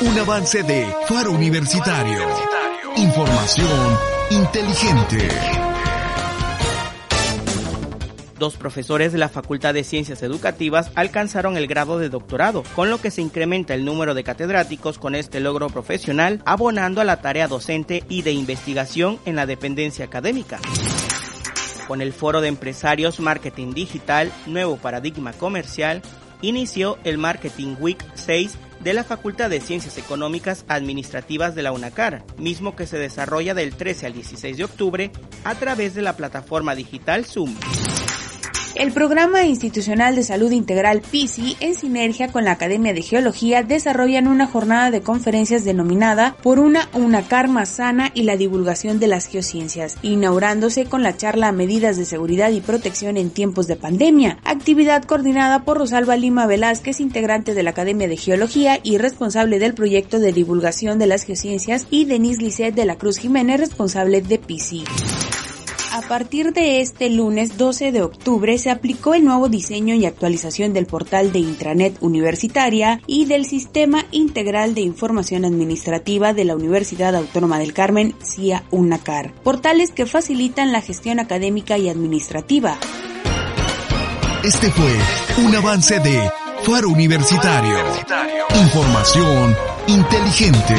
un avance de Faro Universitario. Información inteligente. Dos profesores de la Facultad de Ciencias Educativas alcanzaron el grado de doctorado, con lo que se incrementa el número de catedráticos con este logro profesional, abonando a la tarea docente y de investigación en la dependencia académica. Con el Foro de Empresarios Marketing Digital, Nuevo Paradigma Comercial, inició el Marketing Week 6 de la Facultad de Ciencias Económicas Administrativas de la UNACAR, mismo que se desarrolla del 13 al 16 de octubre a través de la plataforma digital Zoom. El Programa Institucional de Salud Integral PISI, en sinergia con la Academia de Geología, desarrollan una jornada de conferencias denominada Por una UNACAR más sana y la divulgación de las geociencias, inaugurándose con la charla Medidas de Seguridad y Protección en tiempos de pandemia, actividad coordinada por Rosalba Lima Velázquez, integrante de la Academia de Geología y responsable del proyecto de divulgación de las geociencias, y Denise Lisset de la Cruz Jiménez, responsable de PISI. A partir de este lunes 12 de octubre se aplicó el nuevo diseño y actualización del portal de intranet universitaria y del Sistema Integral de Información Administrativa de la Universidad Autónoma del Carmen, CIA UNACAR, portales que facilitan la gestión académica y administrativa. Este fue un avance de Faro Universitario. Información inteligente.